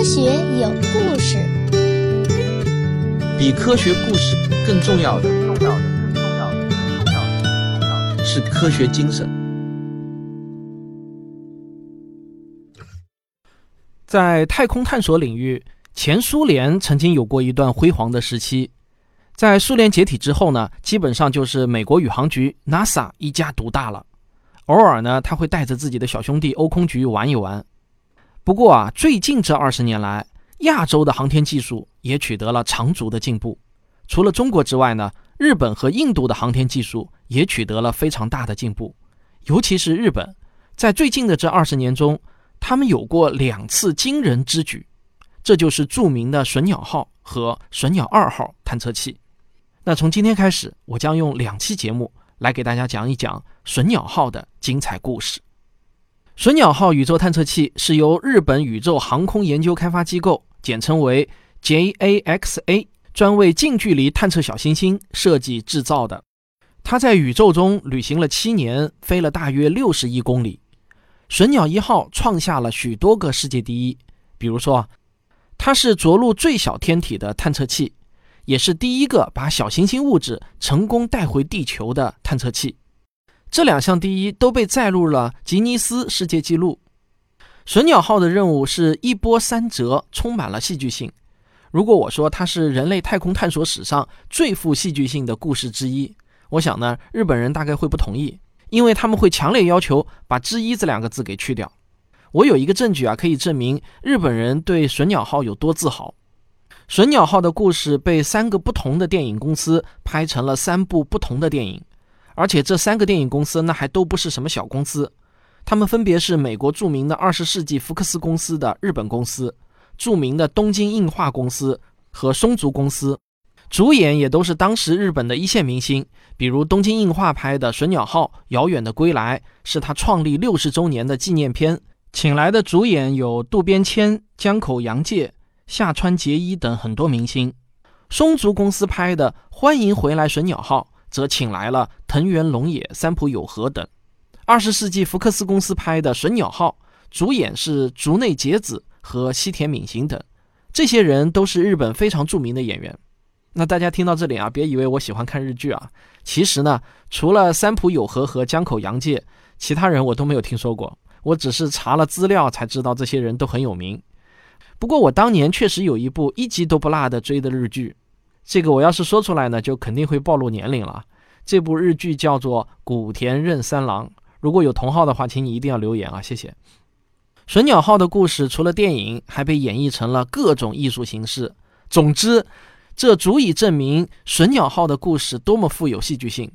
科学有故事，比科学故事更重要的，重要的，更重要的，更重要的，更重要的是科学精神。在太空探索领域，前苏联曾经有过一段辉煌的时期。在苏联解体之后呢，基本上就是美国宇航局 NASA 一家独大了。偶尔呢，他会带着自己的小兄弟欧空局玩一玩。不过啊，最近这二十年来，亚洲的航天技术也取得了长足的进步。除了中国之外呢，日本和印度的航天技术也取得了非常大的进步。尤其是日本，在最近的这二十年中，他们有过两次惊人之举，这就是著名的隼鸟号和隼鸟二号探测器。那从今天开始，我将用两期节目来给大家讲一讲隼鸟号的精彩故事。隼鸟号宇宙探测器是由日本宇宙航空研究开发机构，简称为 JAXA，专为近距离探测小行星设计制造的。它在宇宙中旅行了七年，飞了大约六十亿公里。隼鸟一号创下了许多个世界第一，比如说，它是着陆最小天体的探测器。也是第一个把小行星物质成功带回地球的探测器，这两项第一都被载入了吉尼斯世界纪录。隼鸟号的任务是一波三折，充满了戏剧性。如果我说它是人类太空探索史上最富戏剧性的故事之一，我想呢，日本人大概会不同意，因为他们会强烈要求把“之一”这两个字给去掉。我有一个证据啊，可以证明日本人对隼鸟号有多自豪。隼鸟号的故事被三个不同的电影公司拍成了三部不同的电影，而且这三个电影公司那还都不是什么小公司，他们分别是美国著名的二十世纪福克斯公司的日本公司、著名的东京映画公司和松竹公司，主演也都是当时日本的一线明星，比如东京映画拍的《隼鸟号》《遥远的归来》是他创立六十周年的纪念片，请来的主演有渡边谦、江口洋介。下川结衣等很多明星，松竹公司拍的《欢迎回来隼鸟号》则请来了藤原龙也、三浦友和等。二十世纪福克斯公司拍的《隼鸟号》，主演是竹内结子和西田敏行等，这些人都是日本非常著名的演员。那大家听到这里啊，别以为我喜欢看日剧啊，其实呢，除了三浦友和和江口洋介，其他人我都没有听说过，我只是查了资料才知道这些人都很有名。不过我当年确实有一部一集都不落的追的日剧，这个我要是说出来呢，就肯定会暴露年龄了。这部日剧叫做《古田任三郎》，如果有同号的话，请你一定要留言啊，谢谢。隼鸟号的故事除了电影，还被演绎成了各种艺术形式。总之，这足以证明隼鸟号的故事多么富有戏剧性。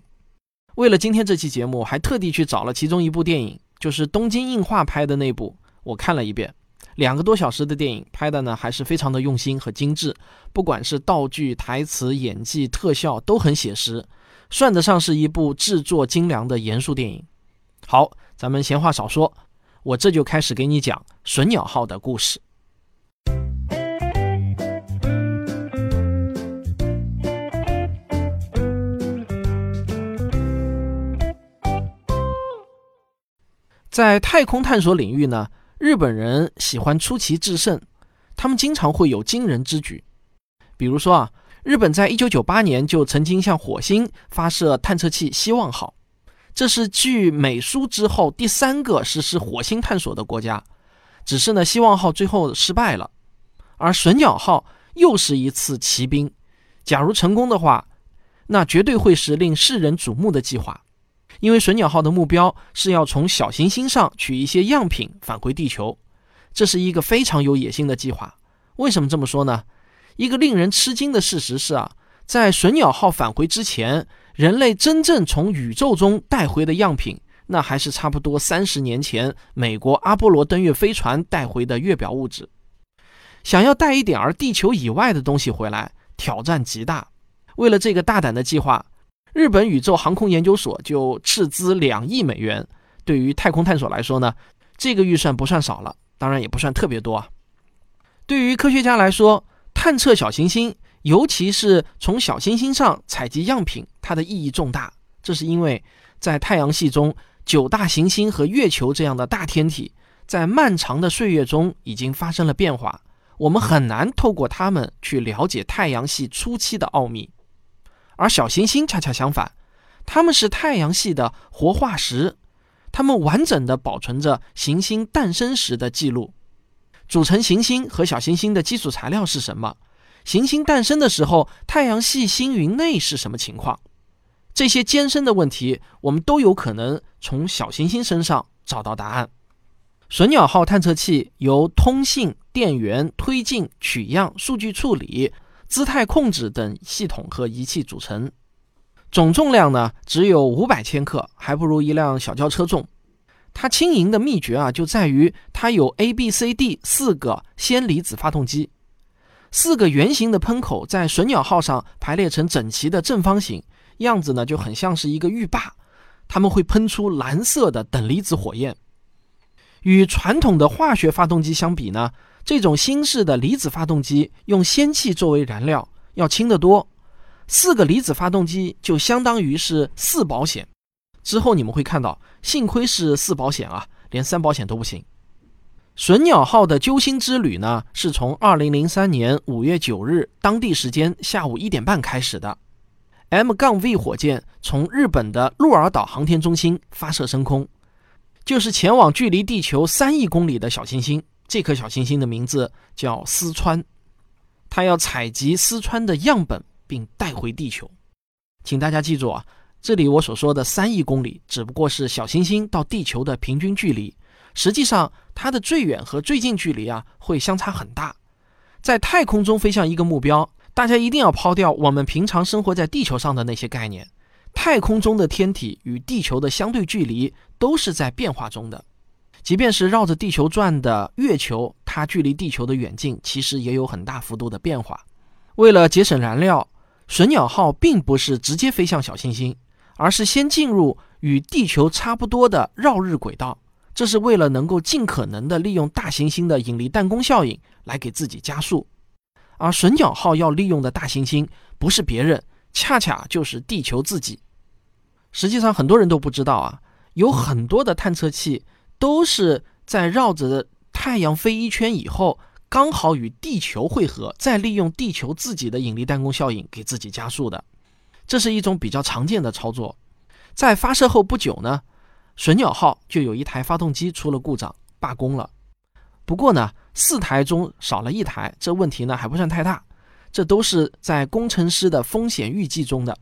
为了今天这期节目，还特地去找了其中一部电影，就是东京映画拍的那部，我看了一遍。两个多小时的电影拍的呢，还是非常的用心和精致，不管是道具、台词、演技、特效都很写实，算得上是一部制作精良的严肃电影。好，咱们闲话少说，我这就开始给你讲隼鸟号的故事。在太空探索领域呢？日本人喜欢出奇制胜，他们经常会有惊人之举。比如说啊，日本在一九九八年就曾经向火星发射探测器“希望号”，这是继美苏之后第三个实施火星探索的国家。只是呢，“希望号”最后失败了，而“隼鸟号”又是一次奇兵。假如成功的话，那绝对会是令世人瞩目的计划。因为隼鸟号的目标是要从小行星上取一些样品返回地球，这是一个非常有野心的计划。为什么这么说呢？一个令人吃惊的事实是啊，在隼鸟号返回之前，人类真正从宇宙中带回的样品，那还是差不多三十年前美国阿波罗登月飞船带回的月表物质。想要带一点儿地球以外的东西回来，挑战极大。为了这个大胆的计划。日本宇宙航空研究所就斥资两亿美元。对于太空探索来说呢，这个预算不算少了，当然也不算特别多啊。对于科学家来说，探测小行星，尤其是从小行星上采集样品，它的意义重大。这是因为在太阳系中，九大行星和月球这样的大天体，在漫长的岁月中已经发生了变化，我们很难透过它们去了解太阳系初期的奥秘。而小行星恰恰相反，它们是太阳系的活化石，它们完整的保存着行星诞生时的记录。组成行星和小行星的基础材料是什么？行星诞生的时候，太阳系星云内是什么情况？这些艰深的问题，我们都有可能从小行星身上找到答案。隼鸟号探测器由通信、电源、推进、取样、数据处理、姿态控制等系统和仪器组成，总重量呢只有五百千克，还不如一辆小轿车重。它轻盈的秘诀啊，就在于它有 A、B、C、D 四个氙离子发动机，四个圆形的喷口在隼鸟号上排列成整齐的正方形，样子呢就很像是一个浴霸，它们会喷出蓝色的等离子火焰。与传统的化学发动机相比呢，这种新式的离子发动机用氙气作为燃料，要轻得多。四个离子发动机就相当于是四保险。之后你们会看到，幸亏是四保险啊，连三保险都不行。隼鸟号的揪心之旅呢，是从二零零三年五月九日当地时间下午一点半开始的。M- 杠 V 火箭从日本的鹿儿岛航天中心发射升空，就是前往距离地球三亿公里的小行星。这颗小行星的名字叫思川，它要采集思川的样本并带回地球。请大家记住啊。这里我所说的三亿公里，只不过是小行星到地球的平均距离。实际上，它的最远和最近距离啊，会相差很大。在太空中飞向一个目标，大家一定要抛掉我们平常生活在地球上的那些概念。太空中的天体与地球的相对距离都是在变化中的。即便是绕着地球转的月球，它距离地球的远近其实也有很大幅度的变化。为了节省燃料，隼鸟号并不是直接飞向小行星。而是先进入与地球差不多的绕日轨道，这是为了能够尽可能的利用大行星的引力弹弓效应来给自己加速。而隼鸟号要利用的大行星不是别人，恰恰就是地球自己。实际上，很多人都不知道啊，有很多的探测器都是在绕着太阳飞一圈以后，刚好与地球汇合，再利用地球自己的引力弹弓效应给自己加速的。这是一种比较常见的操作，在发射后不久呢，隼鸟号就有一台发动机出了故障，罢工了。不过呢，四台中少了一台，这问题呢还不算太大。这都是在工程师的风险预计中的。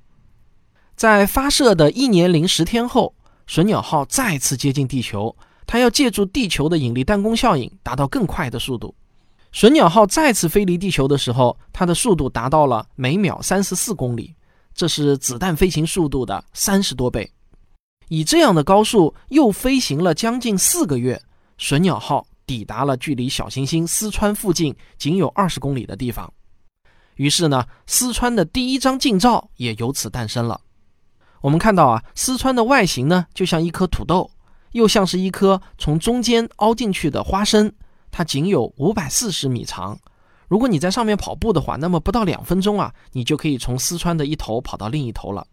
在发射的一年零十天后，隼鸟号再次接近地球，它要借助地球的引力弹弓效应，达到更快的速度。隼鸟号再次飞离地球的时候，它的速度达到了每秒三十四公里。这是子弹飞行速度的三十多倍，以这样的高速又飞行了将近四个月，隼鸟号抵达了距离小行星四川附近仅有二十公里的地方。于是呢，四川的第一张近照也由此诞生了。我们看到啊，四川的外形呢，就像一颗土豆，又像是一颗从中间凹进去的花生，它仅有五百四十米长。如果你在上面跑步的话，那么不到两分钟啊，你就可以从四川的一头跑到另一头了。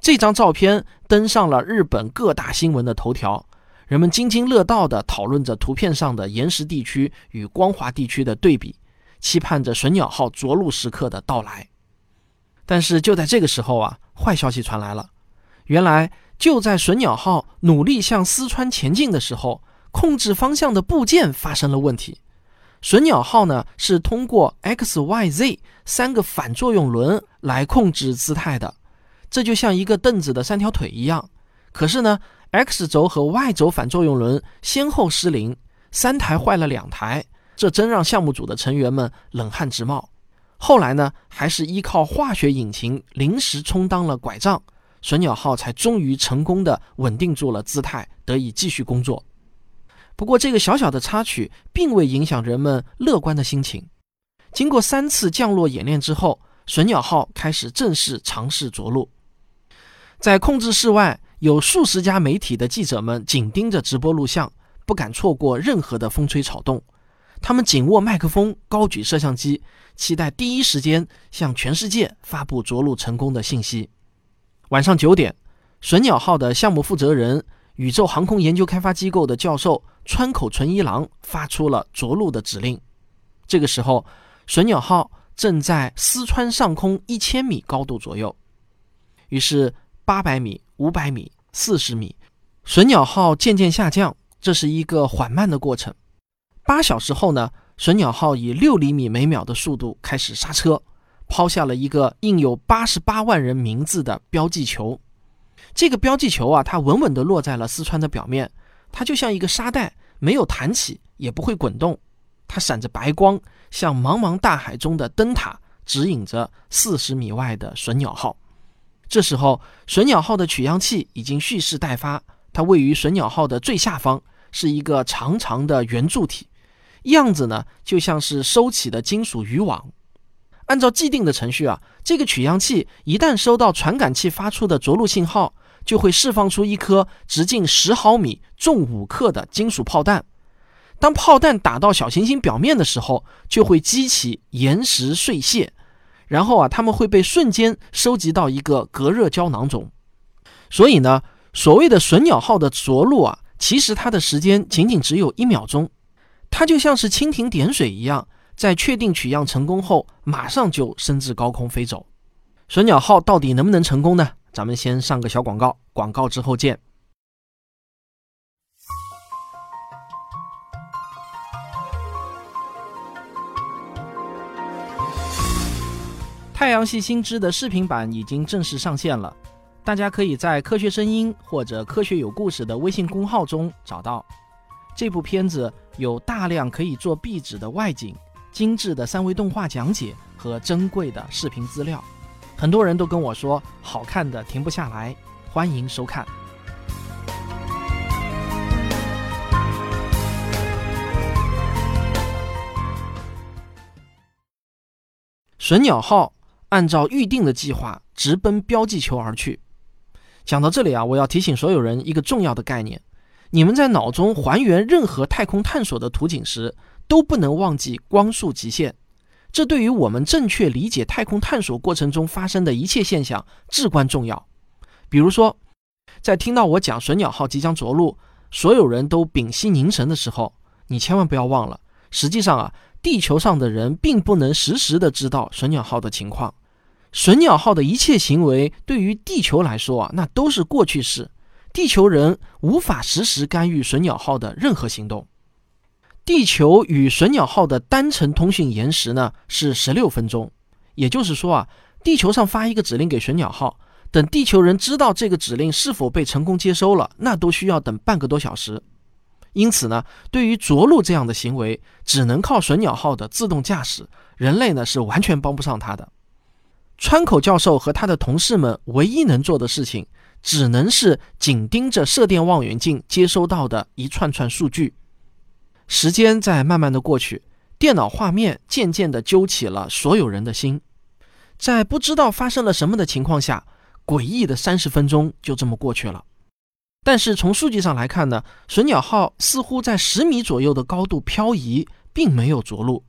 这张照片登上了日本各大新闻的头条，人们津津乐道地讨论着图片上的岩石地区与光滑地区的对比，期盼着隼鸟号着陆时刻的到来。但是就在这个时候啊，坏消息传来了。原来就在隼鸟号努力向四川前进的时候，控制方向的部件发生了问题。隼鸟号呢是通过 X、Y、Z 三个反作用轮来控制姿态的，这就像一个凳子的三条腿一样。可是呢，X 轴和 Y 轴反作用轮先后失灵，三台坏了两台，这真让项目组的成员们冷汗直冒。后来呢，还是依靠化学引擎临时充当了拐杖，隼鸟号才终于成功的稳定住了姿态，得以继续工作。不过，这个小小的插曲并未影响人们乐观的心情。经过三次降落演练之后，隼鸟号开始正式尝试着陆。在控制室外，有数十家媒体的记者们紧盯着直播录像，不敢错过任何的风吹草动。他们紧握麦克风，高举摄像机，期待第一时间向全世界发布着陆成功的信息。晚上九点，隼鸟号的项目负责人。宇宙航空研究开发机构的教授川口纯一郎发出了着陆的指令。这个时候，隼鸟号正在四川上空一千米高度左右。于是，八百米、五百米、四十米，隼鸟号渐渐下降，这是一个缓慢的过程。八小时后呢，隼鸟号以六厘米每秒的速度开始刹车，抛下了一个印有八十八万人名字的标记球。这个标记球啊，它稳稳地落在了四川的表面，它就像一个沙袋，没有弹起，也不会滚动。它闪着白光，像茫茫大海中的灯塔，指引着四十米外的隼鸟号。这时候，隼鸟号的取样器已经蓄势待发，它位于隼鸟号的最下方，是一个长长的圆柱体。样子呢，就像是收起的金属渔网。按照既定的程序啊，这个取样器一旦收到传感器发出的着陆信号，就会释放出一颗直径十毫米、重五克的金属炮弹。当炮弹打到小行星表面的时候，就会激起岩石碎屑，然后啊，它们会被瞬间收集到一个隔热胶囊中。所以呢，所谓的隼鸟号的着陆啊，其实它的时间仅仅只有一秒钟。它就像是蜻蜓点水一样，在确定取样成功后，马上就升至高空飞走。隼鸟号到底能不能成功呢？咱们先上个小广告，广告之后见。太阳系新知的视频版已经正式上线了，大家可以在“科学声音”或者“科学有故事”的微信公号中找到。这部片子有大量可以做壁纸的外景、精致的三维动画讲解和珍贵的视频资料，很多人都跟我说好看的停不下来，欢迎收看。隼鸟号按照预定的计划直奔标记球而去。讲到这里啊，我要提醒所有人一个重要的概念。你们在脑中还原任何太空探索的图景时，都不能忘记光速极限。这对于我们正确理解太空探索过程中发生的一切现象至关重要。比如说，在听到我讲隼鸟号即将着陆，所有人都屏息凝神的时候，你千万不要忘了，实际上啊，地球上的人并不能实时的知道隼鸟号的情况。隼鸟号的一切行为对于地球来说啊，那都是过去式。地球人无法实时干预隼鸟号的任何行动。地球与隼鸟号的单程通讯延时呢是十六分钟，也就是说啊，地球上发一个指令给隼鸟号，等地球人知道这个指令是否被成功接收了，那都需要等半个多小时。因此呢，对于着陆这样的行为，只能靠隼鸟号的自动驾驶，人类呢是完全帮不上它的。川口教授和他的同事们唯一能做的事情。只能是紧盯着射电望远镜接收到的一串串数据。时间在慢慢的过去，电脑画面渐渐的揪起了所有人的心。在不知道发生了什么的情况下，诡异的三十分钟就这么过去了。但是从数据上来看呢，隼鸟号似乎在十米左右的高度漂移，并没有着陆。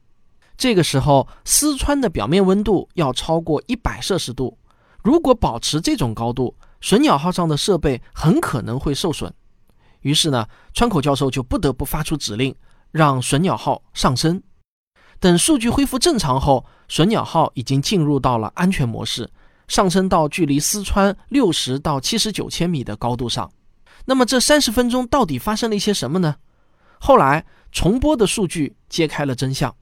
这个时候，四川的表面温度要超过一百摄氏度。如果保持这种高度，隼鸟号上的设备很可能会受损，于是呢，川口教授就不得不发出指令，让隼鸟号上升。等数据恢复正常后，隼鸟号已经进入到了安全模式，上升到距离四川六十到七十九千米的高度上。那么这三十分钟到底发生了一些什么呢？后来重播的数据揭开了真相。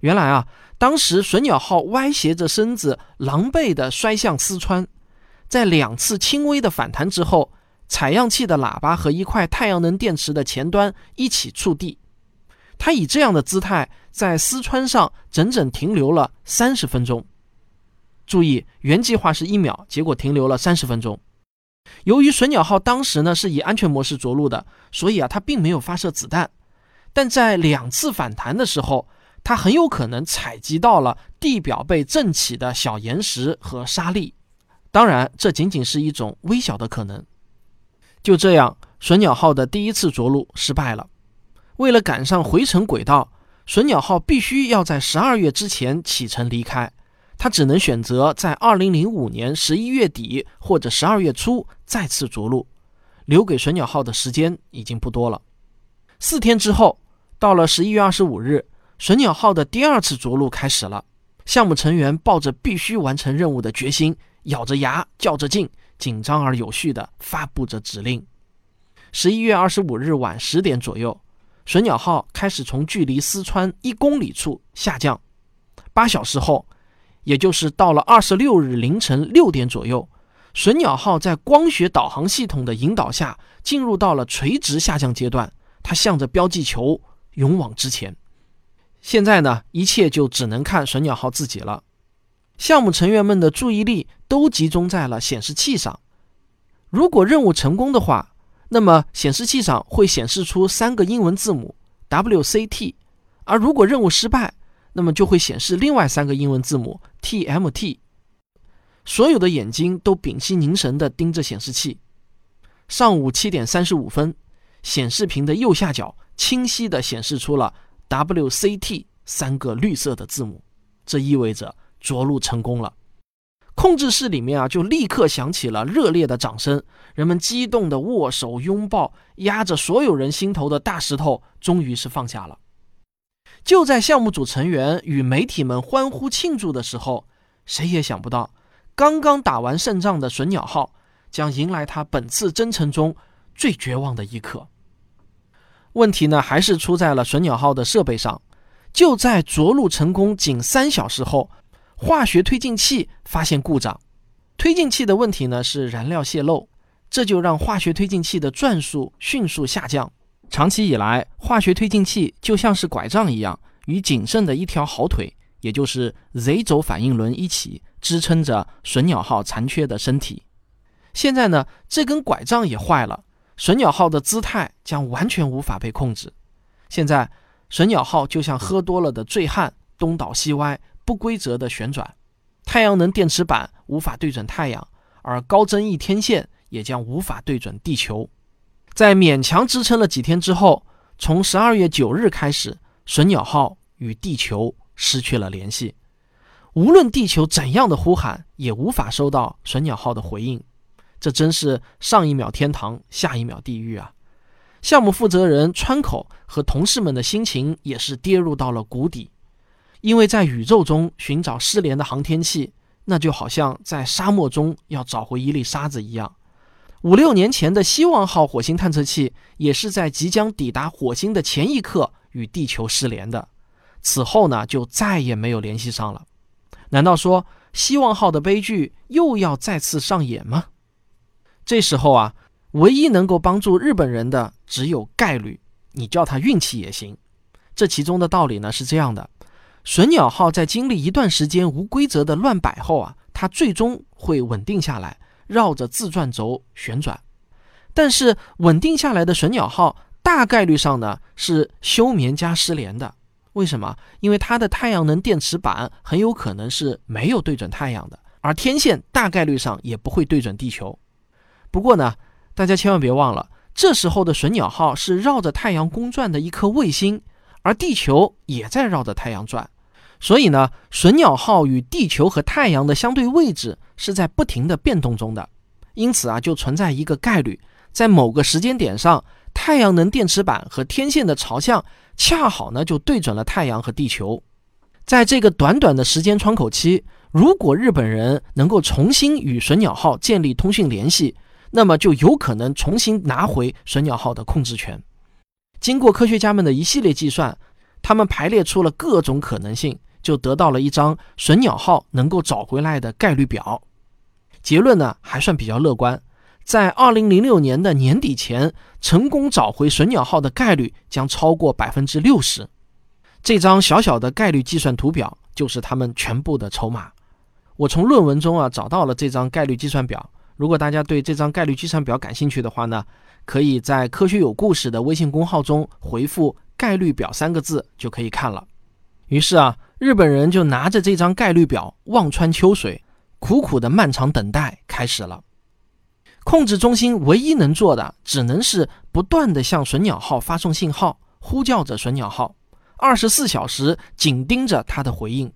原来啊，当时隼鸟号歪斜着身子，狼狈地摔向四川。在两次轻微的反弹之后，采样器的喇叭和一块太阳能电池的前端一起触地。它以这样的姿态在丝川上整整停留了三十分钟。注意，原计划是一秒，结果停留了三十分钟。由于隼鸟号当时呢是以安全模式着陆的，所以啊它并没有发射子弹。但在两次反弹的时候，它很有可能采集到了地表被震起的小岩石和沙粒。当然，这仅仅是一种微小的可能。就这样，隼鸟号的第一次着陆失败了。为了赶上回程轨道，隼鸟号必须要在十二月之前启程离开。它只能选择在二零零五年十一月底或者十二月初再次着陆。留给隼鸟号的时间已经不多了。四天之后，到了十一月二十五日，隼鸟号的第二次着陆开始了。项目成员抱着必须完成任务的决心，咬着牙，较着劲，紧张而有序地发布着指令。十一月二十五日晚十点左右，隼鸟号开始从距离四川一公里处下降。八小时后，也就是到了二十六日凌晨六点左右，隼鸟号在光学导航系统的引导下，进入到了垂直下降阶段。它向着标记球勇往直前。现在呢，一切就只能看隼鸟号自己了。项目成员们的注意力都集中在了显示器上。如果任务成功的话，那么显示器上会显示出三个英文字母 WCT；而如果任务失败，那么就会显示另外三个英文字母 TMT。所有的眼睛都屏息凝神地盯着显示器。上午七点三十五分，显示屏的右下角清晰地显示出了。WCT 三个绿色的字母，这意味着着陆成功了。控制室里面啊，就立刻响起了热烈的掌声，人们激动的握手拥抱，压着所有人心头的大石头终于是放下了。就在项目组成员与媒体们欢呼庆祝的时候，谁也想不到，刚刚打完胜仗的隼鸟号将迎来它本次征程中最绝望的一刻。问题呢，还是出在了隼鸟号的设备上。就在着陆成功仅三小时后，化学推进器发现故障。推进器的问题呢是燃料泄漏，这就让化学推进器的转速迅速下降。长期以来，化学推进器就像是拐杖一样，与仅剩的一条好腿，也就是 Z 轴反应轮一起支撑着隼鸟号残缺的身体。现在呢，这根拐杖也坏了。隼鸟号的姿态将完全无法被控制。现在，隼鸟号就像喝多了的醉汉，东倒西歪，不规则的旋转。太阳能电池板无法对准太阳，而高增益天线也将无法对准地球。在勉强支撑了几天之后，从十二月九日开始，隼鸟号与地球失去了联系。无论地球怎样的呼喊，也无法收到隼鸟号的回应。这真是上一秒天堂，下一秒地狱啊！项目负责人川口和同事们的心情也是跌入到了谷底，因为在宇宙中寻找失联的航天器，那就好像在沙漠中要找回一粒沙子一样。五六年前的希望号火星探测器也是在即将抵达火星的前一刻与地球失联的，此后呢就再也没有联系上了。难道说希望号的悲剧又要再次上演吗？这时候啊，唯一能够帮助日本人的只有概率，你叫它运气也行。这其中的道理呢是这样的：隼鸟号在经历一段时间无规则的乱摆后啊，它最终会稳定下来，绕着自转轴旋转。但是稳定下来的隼鸟号大概率上呢是休眠加失联的。为什么？因为它的太阳能电池板很有可能是没有对准太阳的，而天线大概率上也不会对准地球。不过呢，大家千万别忘了，这时候的隼鸟号是绕着太阳公转的一颗卫星，而地球也在绕着太阳转，所以呢，隼鸟号与地球和太阳的相对位置是在不停的变动中的，因此啊，就存在一个概率，在某个时间点上，太阳能电池板和天线的朝向恰好呢就对准了太阳和地球，在这个短短的时间窗口期，如果日本人能够重新与隼鸟号建立通讯联系。那么就有可能重新拿回隼鸟号的控制权。经过科学家们的一系列计算，他们排列出了各种可能性，就得到了一张隼鸟号能够找回来的概率表。结论呢还算比较乐观，在2006年的年底前，成功找回隼鸟号的概率将超过百分之六十。这张小小的概率计算图表就是他们全部的筹码。我从论文中啊找到了这张概率计算表。如果大家对这张概率计算表感兴趣的话呢，可以在“科学有故事”的微信公号中回复“概率表”三个字就可以看了。于是啊，日本人就拿着这张概率表望穿秋水，苦苦的漫长等待开始了。控制中心唯一能做的，只能是不断的向隼鸟号发送信号，呼叫着隼鸟号，二十四小时紧盯着它的回应。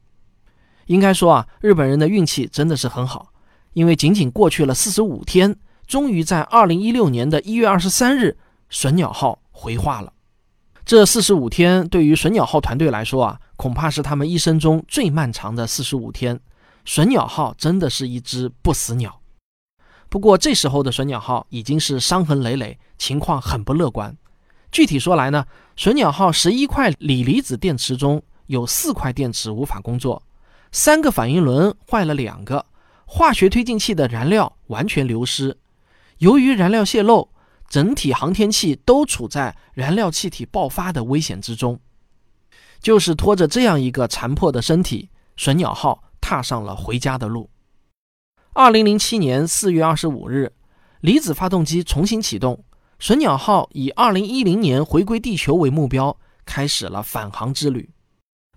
应该说啊，日本人的运气真的是很好。因为仅仅过去了四十五天，终于在二零一六年的一月二十三日，隼鸟号回话了。这四十五天对于隼鸟号团队来说啊，恐怕是他们一生中最漫长的四十五天。隼鸟号真的是一只不死鸟。不过这时候的隼鸟号已经是伤痕累累，情况很不乐观。具体说来呢，隼鸟号十一块锂离子电池中有四块电池无法工作，三个反应轮坏了两个，化学推进器的燃料完全流失。由于燃料泄漏。整体航天器都处在燃料气体爆发的危险之中，就是拖着这样一个残破的身体，隼鸟号踏上了回家的路。二零零七年四月二十五日，离子发动机重新启动，隼鸟号以二零一零年回归地球为目标，开始了返航之旅。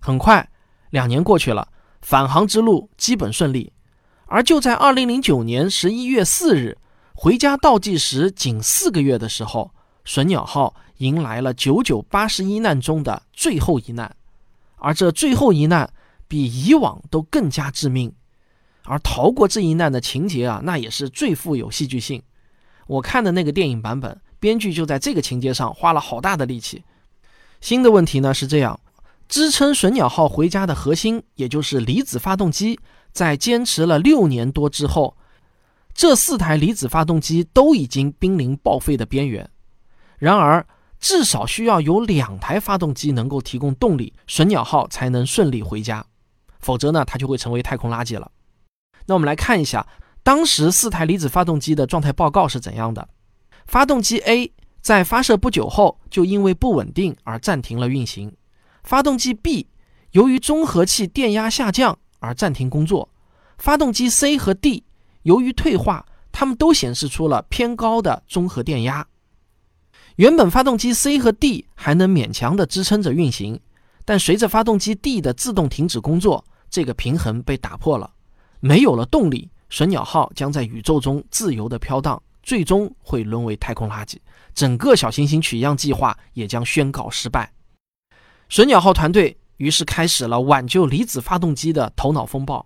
很快，两年过去了，返航之路基本顺利。而就在二零零九年十一月四日。回家倒计时仅四个月的时候，隼鸟号迎来了九九八十一难中的最后一难，而这最后一难比以往都更加致命。而逃过这一难的情节啊，那也是最富有戏剧性。我看的那个电影版本，编剧就在这个情节上花了好大的力气。新的问题呢是这样：支撑隼鸟号回家的核心，也就是离子发动机，在坚持了六年多之后。这四台离子发动机都已经濒临报废的边缘，然而至少需要有两台发动机能够提供动力，隼鸟号才能顺利回家，否则呢，它就会成为太空垃圾了。那我们来看一下当时四台离子发动机的状态报告是怎样的。发动机 A 在发射不久后就因为不稳定而暂停了运行，发动机 B 由于综合器电压下降而暂停工作，发动机 C 和 D。由于退化，它们都显示出了偏高的综合电压。原本发动机 C 和 D 还能勉强地支撑着运行，但随着发动机 D 的自动停止工作，这个平衡被打破了。没有了动力，隼鸟号将在宇宙中自由地飘荡，最终会沦为太空垃圾。整个小行星取样计划也将宣告失败。隼鸟号团队于是开始了挽救离子发动机的头脑风暴。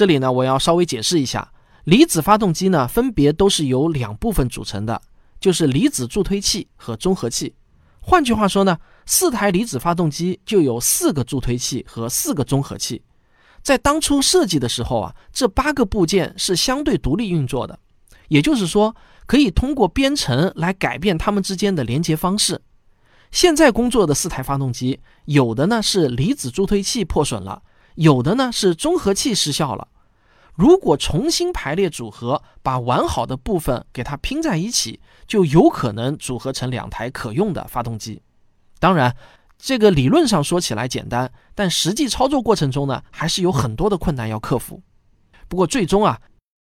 这里呢，我要稍微解释一下，离子发动机呢，分别都是由两部分组成的，就是离子助推器和综合器。换句话说呢，四台离子发动机就有四个助推器和四个综合器。在当初设计的时候啊，这八个部件是相对独立运作的，也就是说，可以通过编程来改变它们之间的连接方式。现在工作的四台发动机，有的呢是离子助推器破损了。有的呢是综合器失效了，如果重新排列组合，把完好的部分给它拼在一起，就有可能组合成两台可用的发动机。当然，这个理论上说起来简单，但实际操作过程中呢，还是有很多的困难要克服。不过最终啊，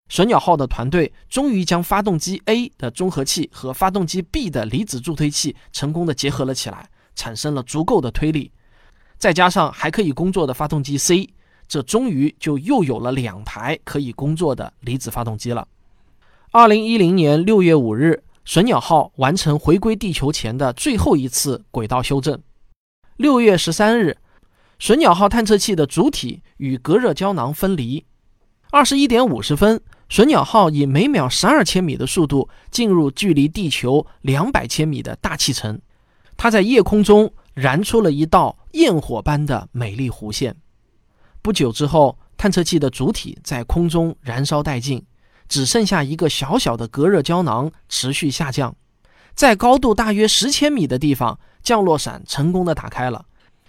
隼鸟号的团队终于将发动机 A 的综合器和发动机 B 的离子助推器成功的结合了起来，产生了足够的推力。再加上还可以工作的发动机 C，这终于就又有了两台可以工作的离子发动机了。二零一零年六月五日，隼鸟号完成回归地球前的最后一次轨道修正。六月十三日，隼鸟号探测器的主体与隔热胶囊分离。二十一点五十分，隼鸟号以每秒十二千米的速度进入距离地球两百千米的大气层，它在夜空中。燃出了一道焰火般的美丽弧线。不久之后，探测器的主体在空中燃烧殆尽，只剩下一个小小的隔热胶囊持续下降。在高度大约十千米的地方，降落伞成功的打开了，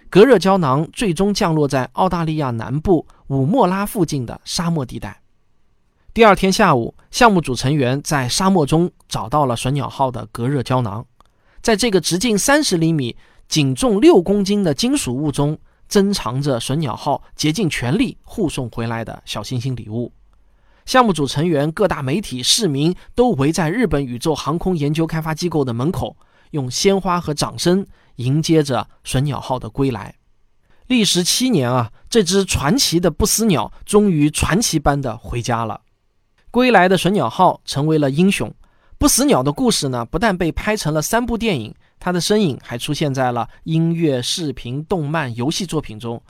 隔热胶囊最终降落在澳大利亚南部武莫拉附近的沙漠地带。第二天下午，项目组成员在沙漠中找到了隼鸟号的隔热胶囊，在这个直径三十厘米。仅重六公斤的金属物中，珍藏着隼鸟号竭尽全力护送回来的小行星礼物。项目组成员、各大媒体、市民都围在日本宇宙航空研究开发机构的门口，用鲜花和掌声迎接着隼鸟号的归来。历时七年啊，这只传奇的不死鸟终于传奇般的回家了。归来的隼鸟号成为了英雄。不死鸟的故事呢，不但被拍成了三部电影。他的身影还出现在了音乐、视频、动漫、游戏作品中。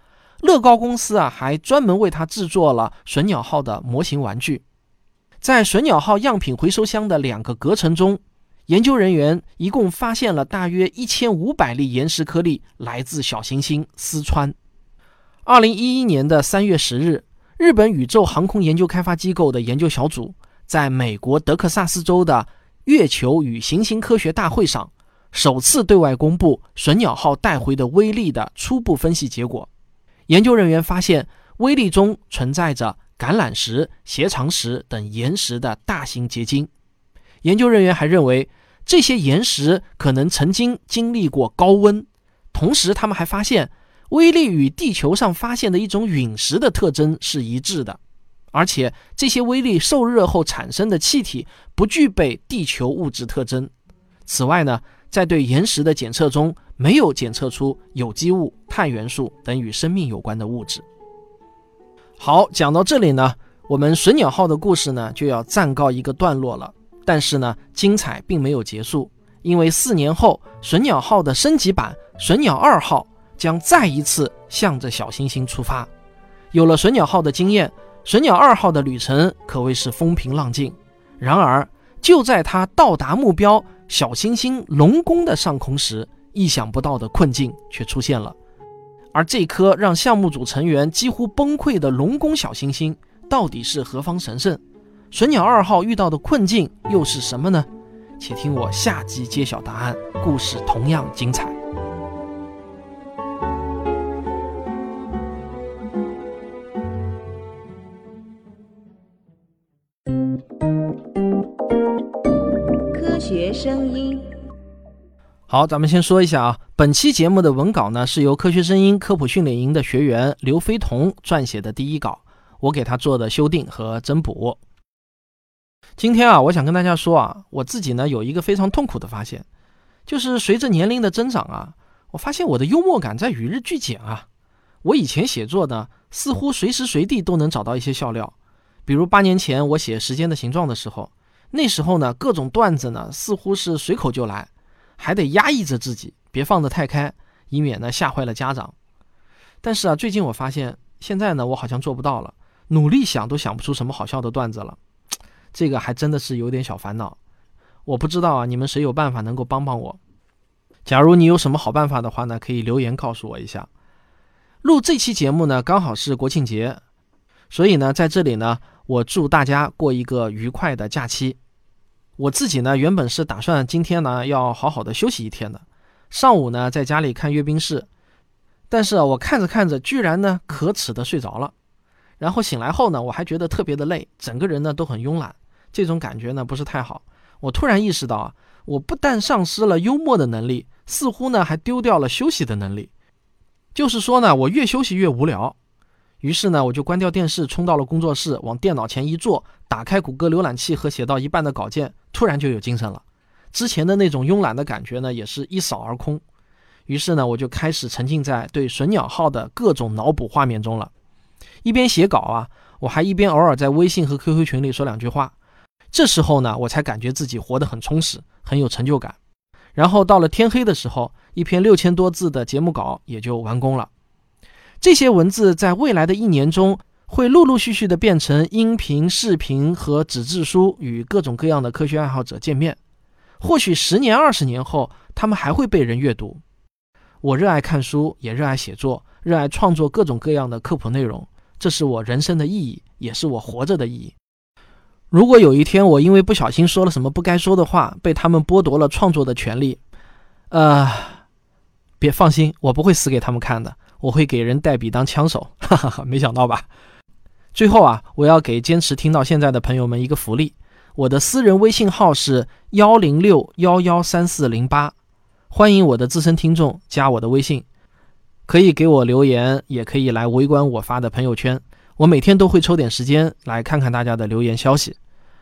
乐高公司啊，还专门为他制作了隼鸟号的模型玩具。在隼鸟号样品回收箱的两个隔层中，研究人员一共发现了大约一千五百粒岩石颗粒，来自小行星丝川。二零一一年的三月十日，日本宇宙航空研究开发机构的研究小组在美国德克萨斯州的月球与行星科学大会上，首次对外公布隼鸟号带回的微粒的初步分析结果。研究人员发现，微粒中存在着橄榄石、斜长石等岩石的大型结晶。研究人员还认为，这些岩石可能曾经经历过高温。同时，他们还发现。微粒与地球上发现的一种陨石的特征是一致的，而且这些微粒受热后产生的气体不具备地球物质特征。此外呢，在对岩石的检测中，没有检测出有机物、碳元素等与生命有关的物质。好，讲到这里呢，我们隼鸟号的故事呢就要暂告一个段落了。但是呢，精彩并没有结束，因为四年后，隼鸟号的升级版隼鸟二号。将再一次向着小行星出发。有了隼鸟号的经验，隼鸟二号的旅程可谓是风平浪静。然而，就在它到达目标小行星龙宫的上空时，意想不到的困境却出现了。而这颗让项目组成员几乎崩溃的龙宫小行星，到底是何方神圣？隼鸟二号遇到的困境又是什么呢？且听我下集揭晓答案。故事同样精彩。声音，好，咱们先说一下啊，本期节目的文稿呢是由科学声音科普训练营的学员刘飞彤撰写的第一稿，我给他做的修订和增补。今天啊，我想跟大家说啊，我自己呢有一个非常痛苦的发现，就是随着年龄的增长啊，我发现我的幽默感在与日俱减啊。我以前写作呢，似乎随时随地都能找到一些笑料，比如八年前我写《时间的形状》的时候。那时候呢，各种段子呢似乎是随口就来，还得压抑着自己，别放得太开，以免呢吓坏了家长。但是啊，最近我发现，现在呢我好像做不到了，努力想都想不出什么好笑的段子了，这个还真的是有点小烦恼。我不知道啊，你们谁有办法能够帮帮我？假如你有什么好办法的话呢，可以留言告诉我一下。录这期节目呢，刚好是国庆节，所以呢，在这里呢。我祝大家过一个愉快的假期。我自己呢，原本是打算今天呢要好好的休息一天的，上午呢在家里看阅兵式，但是，我看着看着，居然呢可耻的睡着了。然后醒来后呢，我还觉得特别的累，整个人呢都很慵懒，这种感觉呢不是太好。我突然意识到啊，我不但丧失了幽默的能力，似乎呢还丢掉了休息的能力。就是说呢，我越休息越无聊。于是呢，我就关掉电视，冲到了工作室，往电脑前一坐，打开谷歌浏览器和写到一半的稿件，突然就有精神了。之前的那种慵懒的感觉呢，也是一扫而空。于是呢，我就开始沉浸在对隼鸟号的各种脑补画面中了。一边写稿啊，我还一边偶尔在微信和 QQ 群里说两句话。这时候呢，我才感觉自己活得很充实，很有成就感。然后到了天黑的时候，一篇六千多字的节目稿也就完工了。这些文字在未来的一年中会陆陆续续的变成音频、视频和纸质书，与各种各样的科学爱好者见面。或许十年、二十年后，他们还会被人阅读。我热爱看书，也热爱写作，热爱创作各种各样的科普内容。这是我人生的意义，也是我活着的意义。如果有一天我因为不小心说了什么不该说的话，被他们剥夺了创作的权利，呃，别放心，我不会死给他们看的。我会给人代笔当枪手，哈 哈哈，没想到吧？最后啊，我要给坚持听到现在的朋友们一个福利，我的私人微信号是幺零六幺幺三四零八，欢迎我的资深听众加我的微信，可以给我留言，也可以来围观我发的朋友圈，我每天都会抽点时间来看看大家的留言消息。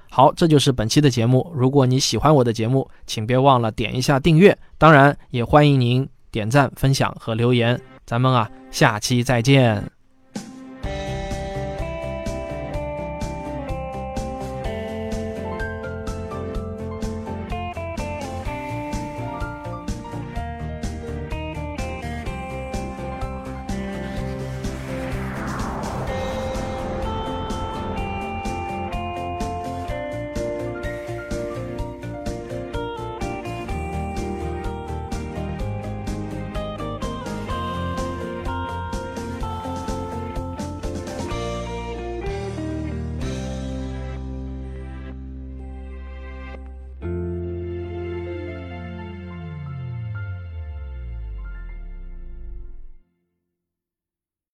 好，这就是本期的节目。如果你喜欢我的节目，请别忘了点一下订阅，当然也欢迎您点赞、分享和留言。咱们啊，下期再见。